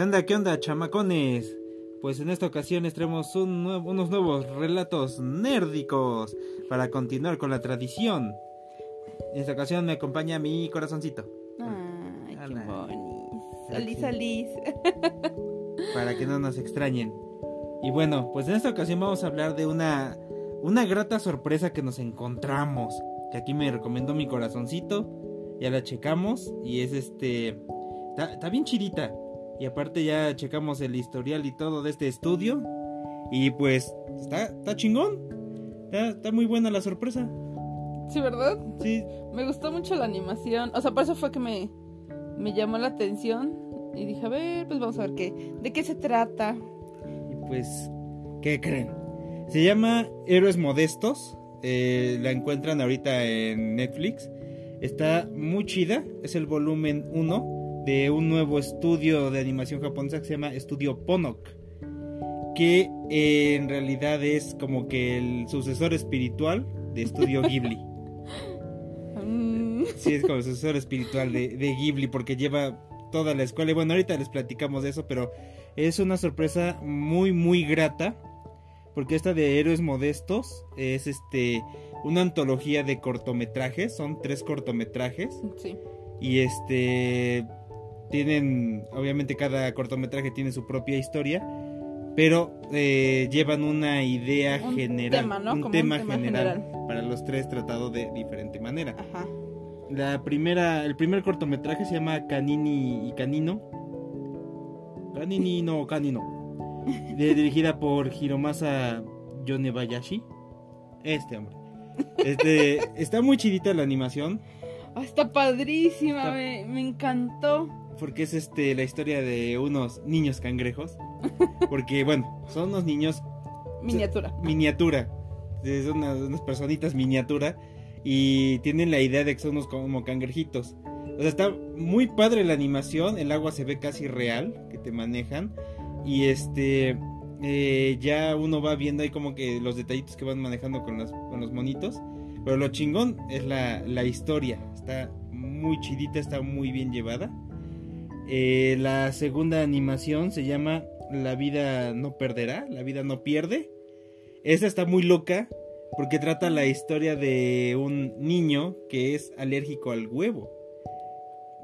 ¿Qué onda, qué onda, chamacones? Pues en esta ocasión les traemos un nuevo- unos nuevos relatos nérdicos para continuar con la tradición. En esta ocasión me acompaña mi corazoncito, Ay, qué bonito. Aquí. Salís, salís. para que no nos extrañen. Y bueno, pues en esta ocasión vamos a hablar de una, una grata sorpresa que nos encontramos. Que aquí me recomendó mi corazoncito. Ya la checamos y es este... Está bien chidita. Y aparte ya checamos el historial y todo de este estudio. Y pues está, está chingón. Está, está muy buena la sorpresa. Sí, ¿verdad? Sí, Me gustó mucho la animación. O sea, por eso fue que me, me llamó la atención. Y dije, a ver, pues vamos a ver qué, de qué se trata. Y pues, ¿qué creen? Se llama Héroes Modestos. eh, la encuentran ahorita en Netflix. Está muy chida. Es el volumen 1 de un nuevo estudio de animación japonesa que se llama Estudio Ponok. Que eh, en realidad es como que el sucesor espiritual de Estudio Ghibli. Mm, Sí, es como el sucesor espiritual de, de Ghibli porque lleva toda la escuela. Y bueno, ahorita les platicamos de eso, pero es una sorpresa muy, muy grata. Porque esta de Héroes Modestos es este una antología de cortometrajes. Son tres cortometrajes. sí. Y este tienen, obviamente cada cortometraje tiene su propia historia. Pero eh, llevan una idea Un general. tema, ¿no? Un Como un tema, general, general. para los tres tratado de diferente manera. Ajá. La primera, el primer cortometraje se llama Canini y Canino. Canini no Canino. De- dirigida por Hiromasa Yonebayashi. Este hombre. Este, está muy chidita la animación. Ah, está padrísima, Está- Me, me encantó. Porque es este la historia de unos niños cangrejos. Porque, bueno, son unos niños Miniatura. miniatura. Unas, unas personitas miniatura. Y tienen la idea de que son unos como cangrejitos. O sea, está muy padre la animación. El agua se ve casi real que te manejan. Y este. eh, ya uno va viendo ahí como que los detallitos que van manejando con, las- con los monitos. Pero lo chingón es la, la historia. Está muy chidita, está muy bien llevada. Eh, la segunda animación se llama La vida no perderá, la vida no pierde. Esta está muy loca porque trata la historia de un niño que es alérgico al huevo.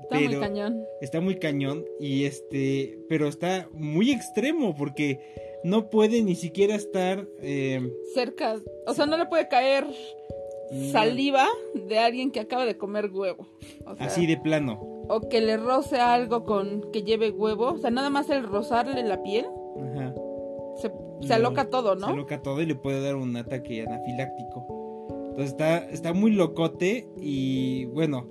Está muy cañón. Está muy cañón y este, pero está muy extremo porque no puede ni siquiera estar eh, Cerca. O sea, no le puede caer saliva de alguien que acaba de comer huevo. O sea, así de plano. O que le roce algo con que lleve huevo. O sea, nada más el rozarle la piel. Ajá. Se, se aloca lo- todo, ¿no? Se aloca todo y le puede dar un ataque anafiláctico. Entonces está, está muy locote y bueno,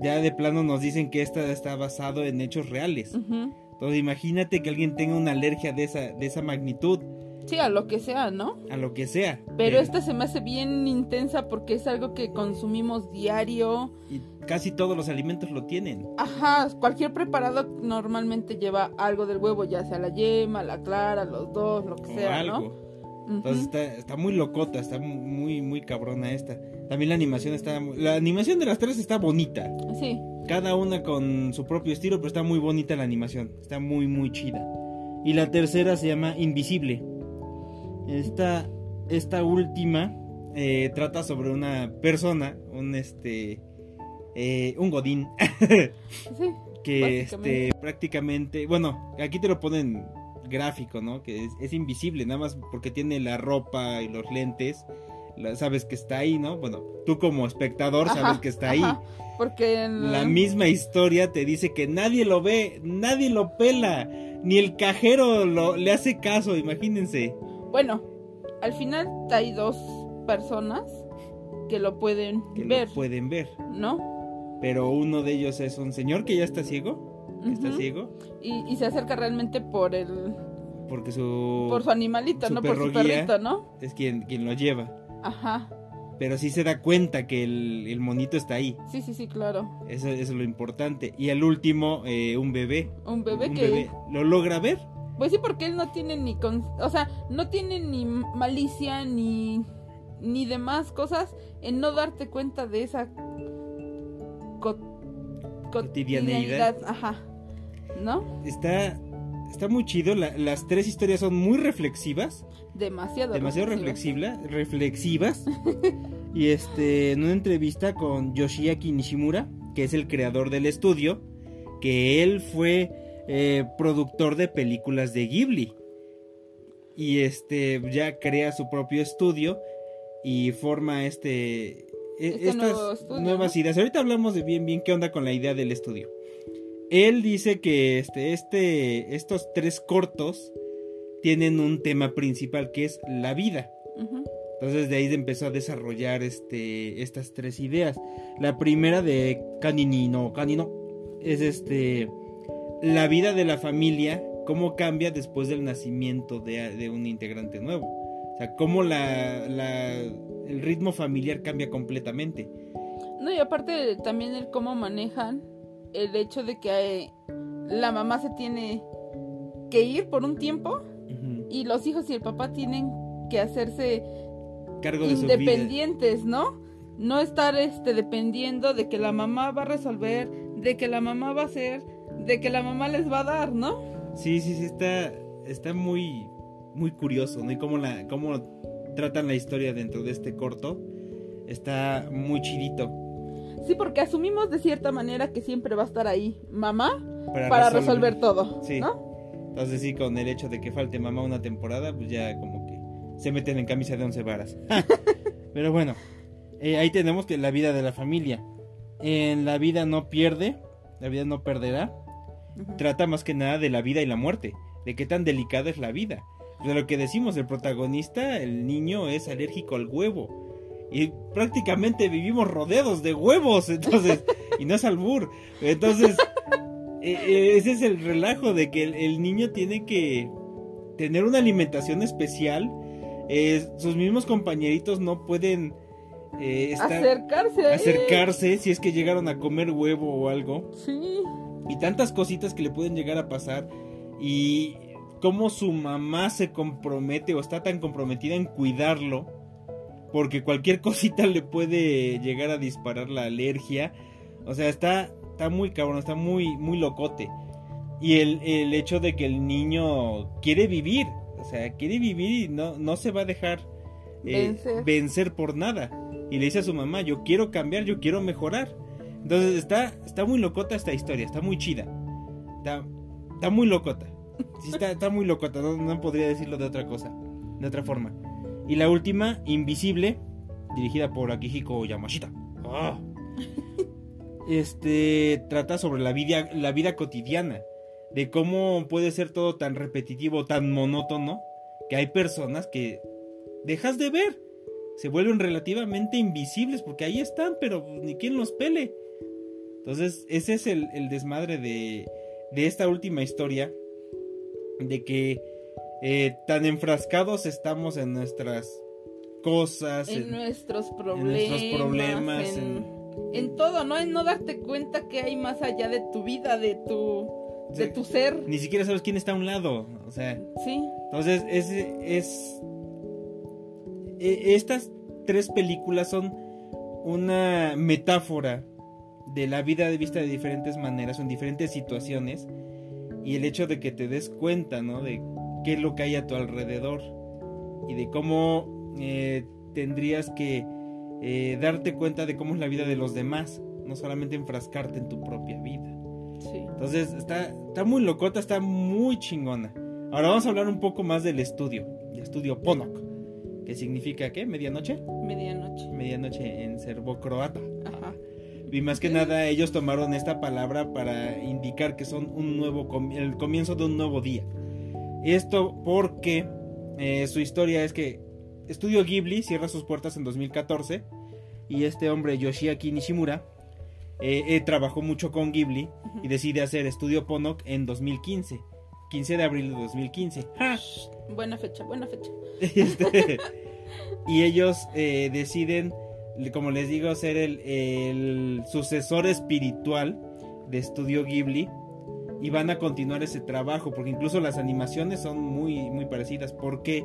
ya de plano nos dicen que esta está basado en hechos reales. Ujú. Entonces imagínate que alguien tenga una alergia de esa, de esa magnitud, Sí, a lo que sea, ¿no? a lo que sea. Pero Eh, esta se me hace bien intensa porque es algo que consumimos diario. Y casi todos los alimentos lo tienen. Ajá, cualquier preparado normalmente lleva algo del huevo, ya sea la yema, la clara, los dos, lo que O sea, algo. ¿no? Entonces está, está muy locota, está muy, muy cabrona esta. También la animación está... La animación de las tres está bonita. Sí, Cada una con su propio estilo, pero está muy bonita la animación. Está muy, muy chida. Y la tercera se llama Invisible. Esta, esta última eh, trata sobre una persona, un este... eh, un godín, sí. que este, prácticamente... Bueno, aquí te lo ponen gráfico, ¿no? Que es, es invisible, nada más porque tiene la ropa y los lentes. la- sabes que está ahí, ¿no? Bueno, tú como espectador sabes Ajá, que está ahí. ajá, Porque en La misma historia te dice que nadie lo ve, nadie lo pela, ni el cajero lo, le hace caso, imagínense. Bueno, al final hay dos personas que lo pueden Que ver, lo pueden ver. ¿no? Pero uno de ellos es un señor que ya está ciego, que está ciego, Y, y se acerca realmente por el porque su, por su animalito, su no por su perrito, ¿no? es quien, quien lo lleva. Ajá. Pero sí se da cuenta que el, el monito está ahí. Sí, sí, sí, claro. Eso, eso es lo importante. Y al último, eh, un bebé. Un bebé un que bebé. ¿Lo logra ver? Pues sí, porque él no tiene ni con... O sea, no tiene ni malicia ni ni demás cosas en no darte cuenta de esa co- Cotidianeidad. cotidianidad. Ajá. ¿No? Está, está muy chido. la- las tres historias son muy reflexivas. Demasiado. demasiado reflexiva. reflexiva, reflexivas. y este, en una entrevista con Yoshiaki Nishimura, que es el creador del estudio, que él fue eh, productor de películas de Ghibli. Y este, ya crea su propio estudio y forma este, e- Este estas estudio, nuevas ¿no? ideas. Ahorita hablamos de bien, bien qué onda con la idea del estudio. Él dice que este, este, estos tres cortos tienen un tema principal que es la vida. Entonces de ahí empezó a desarrollar este, estas tres ideas. La primera de Kanini no Kanino es este la vida de la familia, cómo cambia después del nacimiento de, de un integrante nuevo. O sea, cómo la, la- el ritmo familiar cambia completamente. No, y aparte también el cómo manejan el hecho de que eh, la mamá se tiene que ir por un tiempo y los hijos y el papá tienen que hacerse Cargo de independientes, ¿no? No estar este dependiendo de que la mamá va a resolver, de que la mamá va a hacer, de que la mamá les va a dar, ¿no? Sí, sí, sí, está, está muy, muy curioso, ¿no? Y cómo, la, cómo tratan la historia dentro de este corto. Está muy chidito. Sí, porque asumimos de cierta manera que siempre va a estar ahí mamá para resolver todo, Sí. ¿no? Entonces sí, con el hecho de que falte mamá una temporada, pues ya como que se meten en camisa de once varas. Pero bueno, eh, ahí tenemos que la vida de la familia. En la vida no pierde, la vida no perderá. Trata más que nada de la vida y la muerte, de qué tan delicada es la vida. De lo que decimos, el protagonista, el niño, es alérgico al huevo. Y prácticamente vivimos rodeados de huevos, entonces, y no es albur. Entonces, eh, eh, ese es el relajo de que el, el niño tiene que tener una alimentación especial. eh, sus mismos compañeritos no pueden eh, estar, Acercarse a él. acercarse si es que llegaron a comer huevo o algo Sí. Y tantas cositas que le pueden llegar a pasar y cómo su mamá se compromete o está tan comprometida en cuidarlo porque cualquier cosita le puede llegar a disparar la alergia. O sea está está muy cabrón está muy muy locote. Y el, el hecho de que el niño quiere vivir o sea quiere vivir y no no se va a dejar eh, Vencer. vencer por nada. Y le dice a su mamá yo quiero cambiar yo quiero mejorar entonces está, está muy locota esta historia, está muy chida. Está, está muy locota. Sí, está, está muy locota, no, no podría decirlo de otra cosa, de otra forma. Y la última, Invisible, dirigida por Akihiko Yamashita. Ah. Este trata sobre la vida, la vida cotidiana, de cómo puede ser todo tan repetitivo, tan monótono, que hay personas que dejas de ver se vuelven relativamente invisibles porque ahí están, pero ni quien los pele. Entonces, ese es el, el desmadre de, de esta última historia, de que eh, tan enfrascados estamos en nuestras cosas, En en- nuestros problemas. nuestros problemas, En, en- en todo, ¿no? En no darte cuenta que hay más allá de tu vida, de tu, de Sí. tu ser. ni siquiera sabes quién está a un lado, o sea, Sí. Entonces, es, es. e- Estas tres películas son una metáfora de la vida de vista de diferentes maneras, en diferentes situaciones. Y el hecho de que te des cuenta, ¿no? De qué es lo que hay a tu alrededor. Y de cómo eh, tendrías que eh, darte cuenta de cómo es la vida de los demás. No solamente enfrascarte en tu propia vida. Sí. Entonces está, está muy locota, está muy chingona. Ahora vamos a hablar un poco más del estudio, el estudio Ponok, que significa ¿qué? ¿Medianoche? Medianoche. Medianoche en serbo-croata. Ajá. Y más que nada ellos tomaron esta palabra para indicar que son un nuevo el comienzo de un nuevo día. Esto porque eh, su historia es que Estudio Ghibli cierra sus puertas en 2014 y este hombre Yoshiaki Nishimura eh, eh, trabajó mucho con Ghibli y decide hacer Estudio Ponok en 2015, 15 de abril de 2015. ¡Ja! Buena fecha, buena fecha. Este, y ellos eh, deciden, como les digo, ser el, el sucesor espiritual de Estudio Ghibli y van a continuar ese trabajo porque incluso las animaciones son muy muy parecidas porque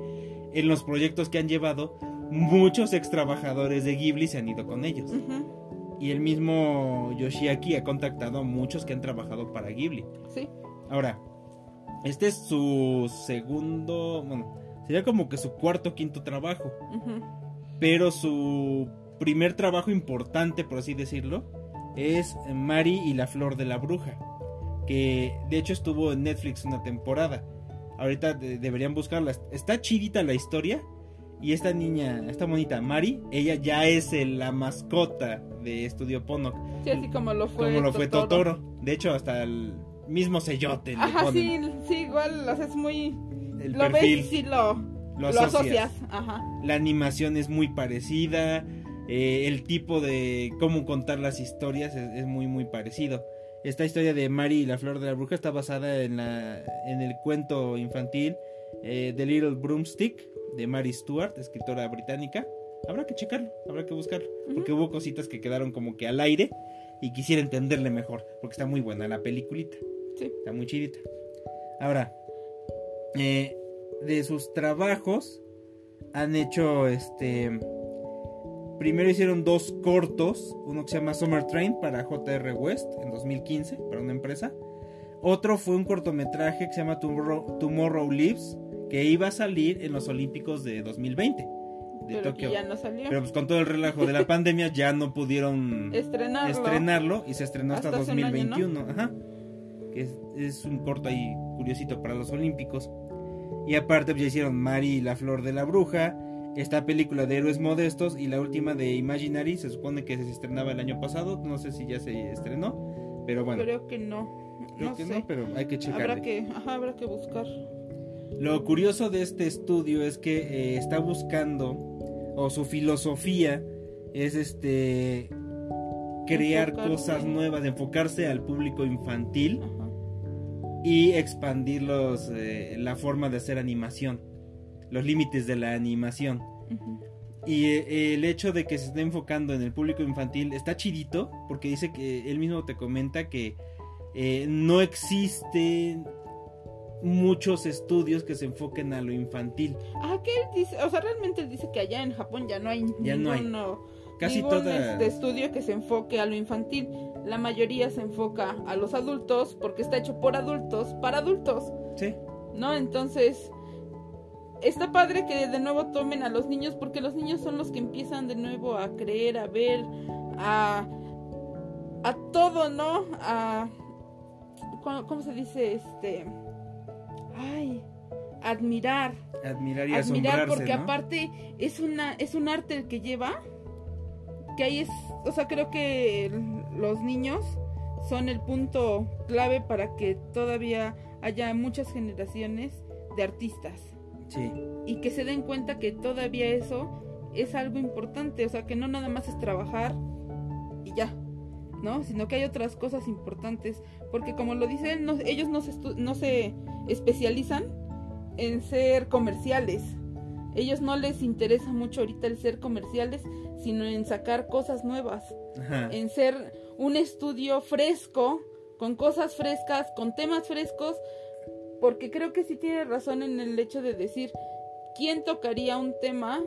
en los proyectos que han llevado muchos ex trabajadores de Ghibli se han ido con ellos y el mismo Yoshiaki ha contactado a muchos que han trabajado para Ghibli. Sí. Ahora, Este es su segundo, bueno, sería como que su cuarto o quinto trabajo. Pero su primer trabajo importante, por así decirlo, es Mari y la flor de la bruja. Que de hecho estuvo en Netflix una temporada. Ahorita de- deberían buscarla. Está chidita la historia. Y esta niña, esta bonita Mari, ella ya es el- la mascota de Estudio Ponok. Sí, así como lo fue como lo fue Totoro. Totoro. De hecho, hasta el mismo sellote Ajá, sí, ponen sí, igual, o sea, es muy... el lo perfil. ves y sí lo, lo lo asocias. asocias. Ajá. La animación es muy parecida. Eh, el tipo de cómo contar las historias es, es muy muy parecido. Esta historia de Mary y la flor de la bruja está basada en, la, en el cuento infantil eh, The Little Broomstick de Mary Stuart, escritora británica. Habrá que checarlo, habrá que buscarlo. Porque hubo cositas que quedaron como que al aire y quisiera entenderle mejor. Porque está muy buena la peliculita. Sí. Está muy chidita. Ahora, eh, de sus trabajos han hecho este. Primero hicieron dos cortos. Uno que se llama Summer Train para JR West en 2015, para una empresa. Otro fue un cortometraje que se llama Tomorrow, Tomorrow Lives, que iba a salir en los Olímpicos de 2020, de pero Tokio. ya no salió. Pero pues con todo el relajo de la pandemia ya no pudieron Estrenarlo. estrenarlo y se estrenó hasta, Hasta hace un año, 2021. Ajá. Que es, es un corto ahí curiosito para los Olímpicos. Y aparte pues, ya hicieron Mari y la flor de la bruja, esta película de héroes modestos y la última de Imaginary, se supone que se estrenaba el año pasado, no sé si ya se estrenó, pero bueno, Creo que no. creo no que sé. no, pero hay que checarle. habrá que, ajá, habrá que buscar. Lo curioso de este estudio es que eh, está buscando, o su filosofía es este crear Enfocarse. cosas nuevas, enfocarse al público infantil Ajá. y expandir los, eh, la forma de hacer animación, los límites de la animación. Y eh, el hecho de que se esté enfocando en el público infantil está chidito, porque dice que él mismo te comenta que eh, no existen muchos estudios que se enfoquen a lo infantil. Ah, que él dice, o sea, realmente él dice que allá en Japón ya no hay Ya no hay. Casi ningún toda... este estudio que se enfoque a lo infantil. La mayoría se enfoca a los adultos porque está hecho por adultos para adultos, Sí, ¿no? Entonces, está padre que de nuevo tomen a los niños porque los niños son los que empiezan de nuevo a creer, a ver, a a todo, ¿no? A ¿cómo, se dice este? Ay, admirar admirar y admirar porque ¿no? aparte es una es un arte el que lleva que ahí es o sea creo que los niños son el punto clave para que todavía haya muchas generaciones de artistas Sí, y que se den cuenta que todavía eso es algo importante o sea que no nada más es trabajar y ya no sino que hay otras cosas importantes porque como lo dice él no- ellos no se estu- no se especializan en ser comerciales. Ellos no les interesa mucho ahorita el ser comerciales sino en sacar cosas nuevas ajá. en ser un estudio fresco, con cosas frescas, con temas frescos, porque creo que sí tiene razón en el hecho de decir, ¿quién tocaría un tema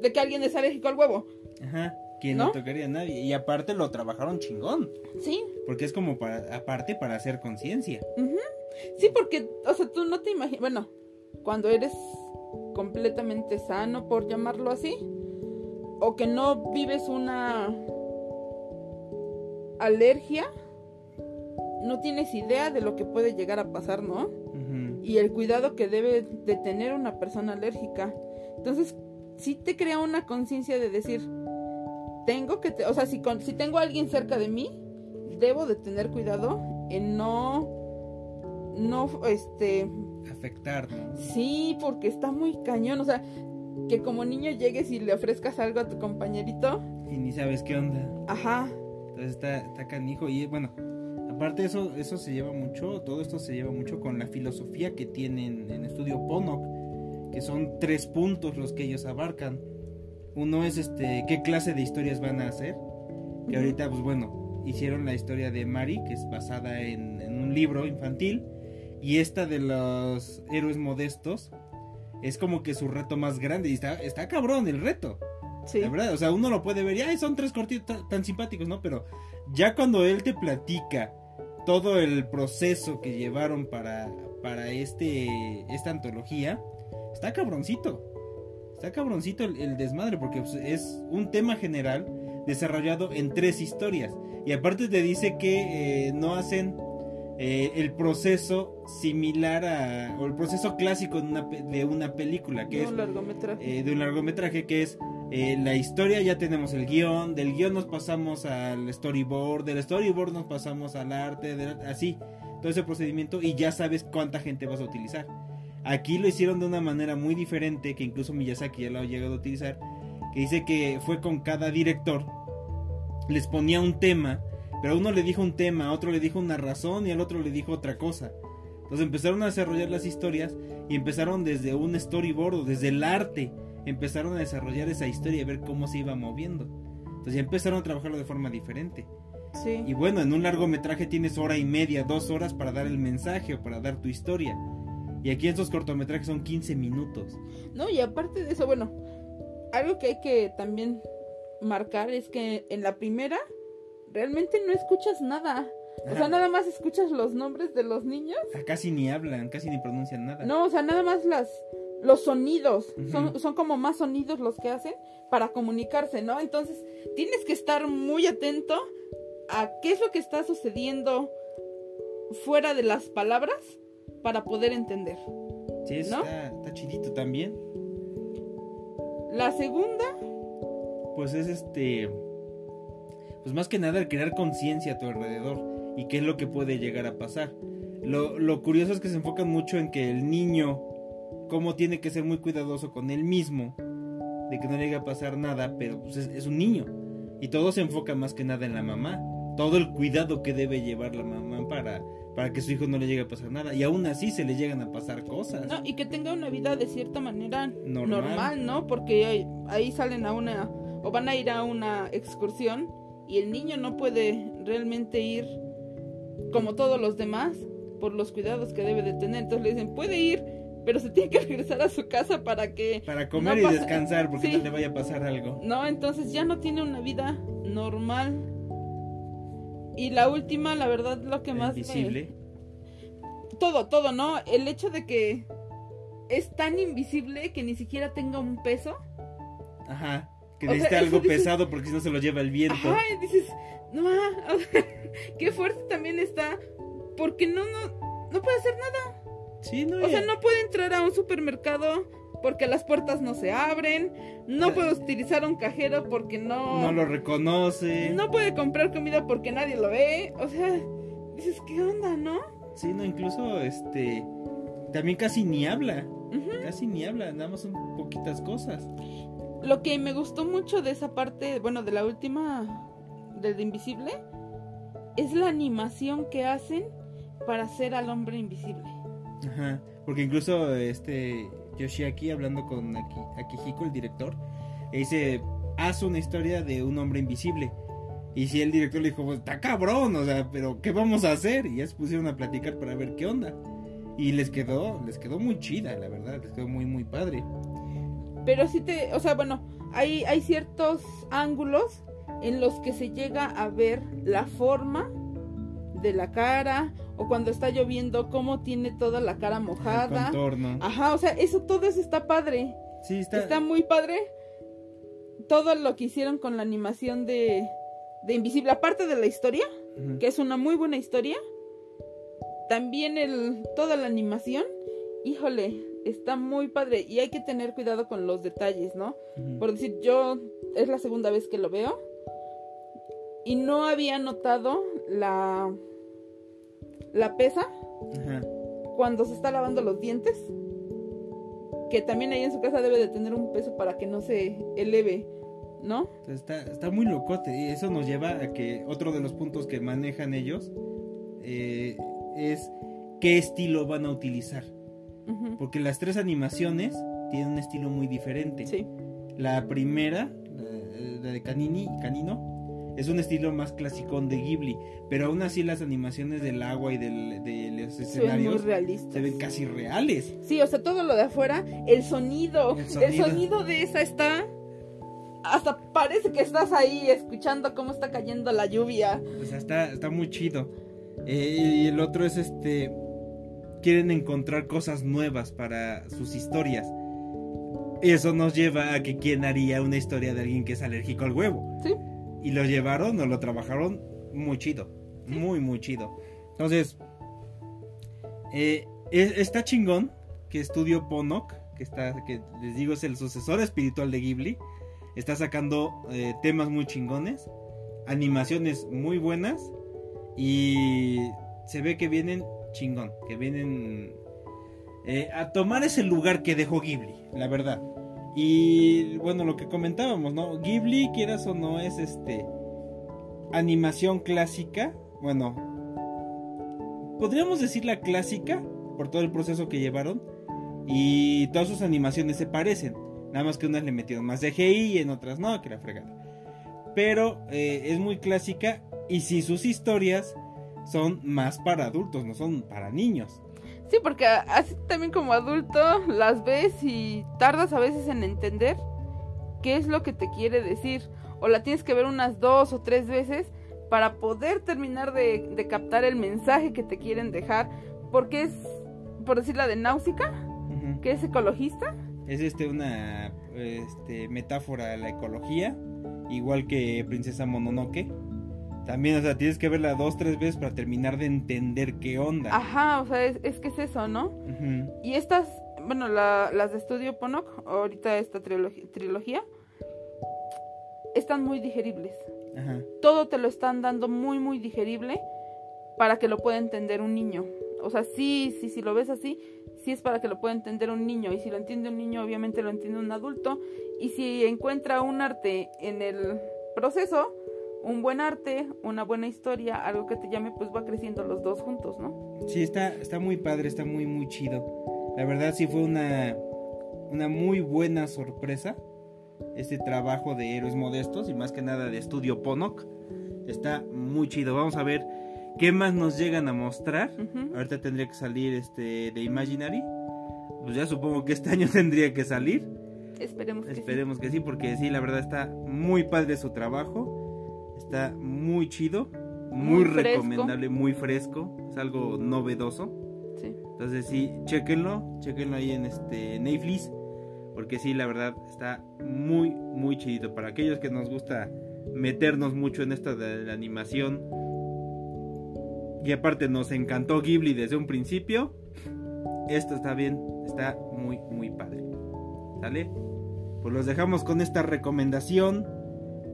de que alguien es alérgico al huevo? Ajá. Que no ¿No? tocaría a nadie. Y aparte lo trabajaron chingón. Sí, Porque es como para, aparte para hacer conciencia. sí, porque, o sea, tú no te imaginas, bueno, cuando eres completamente sano, por llamarlo así, o que no vives una alergia, no tienes idea de lo que puede llegar a pasar, ¿no? Y el cuidado que debe de tener una persona alérgica. Entonces, sí te crea una conciencia de decir, tengo que, te- o sea, si, con- si tengo a alguien cerca de mí, debo de tener cuidado en no, no, este, Afectar, sí, porque está muy cañón, o sea, que como niño llegues y le ofrezcas algo a tu compañerito, Y ni sabes qué onda. ajá, Entonces está, está canijo. Y bueno, aparte eso, eso se lleva mucho, todo esto se lleva mucho con la filosofía que tienen en Estudio Ponok, que son tres puntos los que ellos abarcan. Uno es este, qué clase de historias van a hacer. Que ahorita, pues bueno, hicieron la historia de Mari, que es basada en, en un libro infantil. Y esta de los héroes modestos es como que su reto más grande. Y está, está cabrón el reto. sí, La verdad, o sea, uno lo puede ver y "Ay, son tres cortitos tan simpáticos, ¿no? Pero ya cuando él te platica todo el proceso que llevaron para, para este, esta antología, está cabroncito. Está cabroncito el, desmadre porque pues, es un tema general desarrollado en tres historias. Y aparte te dice que eh, no hacen eh, el proceso similar a, o el proceso clásico de una, de una película, que de es un largometraje. eh, de un largometraje, que es eh, la historia, ya tenemos el guion, del guion nos pasamos al storyboard, del storyboard nos pasamos al arte, del- así, todo ese procedimiento y ya sabes cuánta gente vas a utilizar. Aquí lo hicieron de una manera muy diferente, que incluso Miyazaki ya lo ha llegado a utilizar, que dice que fue con cada director, les ponía un tema, pero a uno le dijo un tema, otro le dijo una razón y al otro le dijo otra cosa. Entonces empezaron a desarrollar las historias y empezaron desde un storyboard o desde el arte. Empezaron a desarrollar esa historia y ver cómo se iba moviendo. Entonces ya empezaron a trabajarlo de forma diferente. Sí. Y bueno, en un largometraje tienes hora y media, dos horas para dar el mensaje o para dar tu historia. Y aquí en estos cortometrajes son 15 minutos. No, y aparte de eso, bueno, algo que hay que también marcar es que en la primera realmente no escuchas nada. O sea, nada más escuchas los nombres de los niños. Ah, Casi ni hablan, casi ni pronuncian nada. No, o sea, nada más las los sonidos. Son, son como más sonidos los que hacen para comunicarse, ¿no? Entonces, tienes que estar muy atento a qué es lo que está sucediendo fuera de las palabras para poder entender. Sí, eso ¿no? está, está chidito también. La segunda, Pues es este. Pues más que nada el crear conciencia a tu alrededor y qué es lo que puede llegar a pasar. Lo, lo curioso es que se enfocan mucho en que el niño, cómo tiene que ser muy cuidadoso con él mismo, de que no le llegue a pasar nada, pero pues es, es un niño. Y todo se enfoca más que nada en la mamá. Todo el cuidado que debe llevar la mamá para, para que su hijo no le llegue a pasar nada. Y aún así se le llegan a pasar cosas. ¿no? Y que tenga una vida de cierta manera Normal. normal, ¿no? Porque ahí, ahí salen a una, o van a ir a una excursión y el niño no puede realmente ir como todos los demás por los cuidados que debe de tener. Entonces le dicen, puede ir, pero se tiene que regresar a su casa para que... Para comer No y descansar porque Sí. no le vaya a pasar algo. No, entonces ya no tiene una vida normal. Y la última, la verdad, lo que más... me- Invisible. Todo, todo, ¿no? El hecho de que es tan invisible que ni siquiera tenga un peso. Ajá. Que O sea, necesita algo dices- pesado porque si no se lo lleva el viento. Ajá, y dices, no, o sea, qué fuerte también está, porque no, no, no puede hacer nada. Sí, no. O sea, no puede entrar a un supermercado porque las puertas no se abren, no puede utilizar un cajero porque no, no lo reconoce. no puede comprar comida porque nadie lo ve. O sea, dices, ¿qué onda, no? Sí, no, incluso este. También casi ni habla. Casi ni habla, nada más son poquitas cosas. Lo que me gustó mucho de esa parte, bueno, de la última, del de Invisible, es la animación que hacen para hacer al hombre invisible. Ajá. Porque incluso este. Yoshiaki hablando con Aki, Akihiko, el director, dice: Haz una historia de un hombre invisible. Y si el director le dijo, pues está cabrón, o sea, pero ¿qué vamos a hacer? Y ya se pusieron a platicar para ver qué onda. Y les quedó, les quedó muy chida, la verdad, les quedó muy, muy padre. Pero sí te, o sea, bueno, hay, hay ciertos ángulos en los que se llega a ver la forma de la cara o cuando está lloviendo cómo tiene toda la cara El mojada. contorno. Ajá, o sea, eso todo eso está padre. Sí, está. Está muy padre. Todo lo que hicieron con la animación de, de Invisible, aparte de la historia, que es una muy buena historia. También el toda la animación, híjole, está muy padre y hay que tener cuidado con los detalles, ¿no? Por decir, yo es la segunda vez que lo veo y no había notado la la pesa Ajá. cuando se está lavando los dientes, que también ahí en su casa debe de tener un peso para que no se eleve, ¿no? Entonces está, está muy locote y eso nos lleva a que otro de los puntos que manejan ellos eh, es qué estilo van a utilizar. Porque las tres animaciones tienen un estilo muy diferente. Sí. La primera, la, la de Canini, Canino, es un estilo más clasicón de Ghibli, pero aún así las animaciones del agua y del, de los Se ven muy escenarios se ven casi reales. Sí, o sea, todo lo de afuera, el sonido, El el sonido. de esa está... Hasta parece que estás ahí escuchando cómo está cayendo la lluvia. O sea, está, está muy chido. Eh, y el otro es este. Quieren encontrar cosas nuevas para sus historias. Y eso nos lleva a que quién haría una historia de alguien que es alérgico al huevo. Sí. Y lo llevaron o lo trabajaron muy chido. Muy, muy chido. Entonces, eh, es- está chingón que Estudio Ponok, que está, que les digo es el sucesor espiritual de Ghibli, está sacando eh, temas muy chingones, animaciones muy buenas y se ve que vienen chingón, que vienen eh, a tomar ese lugar que dejó Ghibli, la verdad. Y bueno, lo que comentábamos, ¿no? Ghibli, quieras o no, es este animación clásica. Bueno, podríamos decir la clásica por todo el proceso que llevaron. Y todas sus animaciones se parecen. Nada más que unas le metieron más CGI y en otras no, que la fregada. Pero eh, es muy clásica. Y si sus historias son más para adultos, no son para niños. Sí, porque así también como adulto las ves y tardas a veces en entender qué es lo que te quiere decir. O la tienes que ver unas dos o tres veces para poder terminar de, de captar el mensaje que te quieren dejar. Porque es, por decir la de Náusica, que es ecologista. Es este una este, metáfora a la ecología, igual que Princesa Mononoke. También, o sea, tienes que verla dos, tres veces para terminar de entender qué onda. Ajá, o sea, es, es que es eso, ¿no? Ujú. Y estas, bueno, la- las de Estudio Ponok, ahorita esta trilogía, están muy digeribles. Ajá. Todo te lo están dando muy, muy digerible para que lo pueda entender un niño. O sea, sí, sí, si lo ves así, sí es para que lo pueda entender un niño. Y si lo entiende un niño, obviamente lo entiende un adulto. Y si encuentra un arte en el proceso, un buen arte, una buena historia, algo que te llame, pues va creciendo los dos juntos, ¿no? Sí, está, está muy padre, está muy, muy chido. La verdad sí fue una, una muy buena sorpresa. Este trabajo de héroes modestos y más que nada de estudio Ponok. Está muy chido. Vamos a ver qué más nos llegan a mostrar. Ujú. Ahorita tendría que salir este de Imaginary. Pues ya supongo que este año tendría que salir. Esperemos que sí. Esperemos que sí, porque sí, la verdad está muy padre su trabajo. Está muy chido, muy, recomendable, muy fresco. Es algo novedoso. Sí. Entonces sí, chequenlo, chequenlo ahí en este Netflix. Porque sí, la verdad está muy, muy chido. Para aquellos que nos gusta meternos mucho en esto de la animación. Y aparte nos encantó Ghibli desde un principio. Esto está bien, está muy, muy padre. ¿Sale? Pues los dejamos con esta recomendación.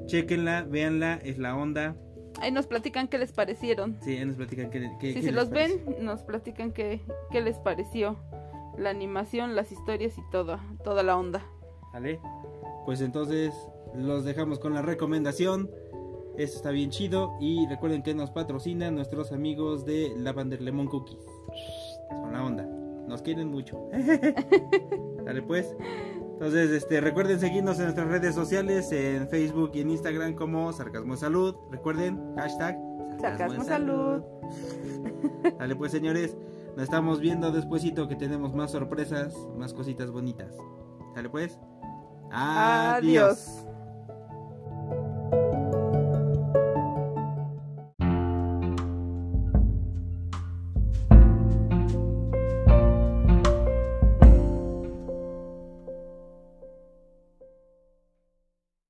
Chequenla, véanla, es la onda. Ahí nos platican qué les parecieron. Sí, ahí nos platican qué, qué- Sí, qué si les los ven, nos platican qué, qué les pareció la animación, las historias y toda, toda la onda. ¿Vale? Pues entonces los dejamos con la recomendación. Esto está bien chido. Y recuerden que nos patrocinan nuestros amigos de Lavender Lemon Cookies. Son la onda. Nos quieren mucho. Dale pues. Entonces, este, recuerden seguirnos en nuestras redes sociales, en Facebook y en Instagram como Sarcasmo Salud. Recuerden, hashtag Sarcasmo Salud. Dale pues señores, nos estamos viendo despuesito que tenemos más sorpresas, más cositas bonitas. Dale pues. Adiós.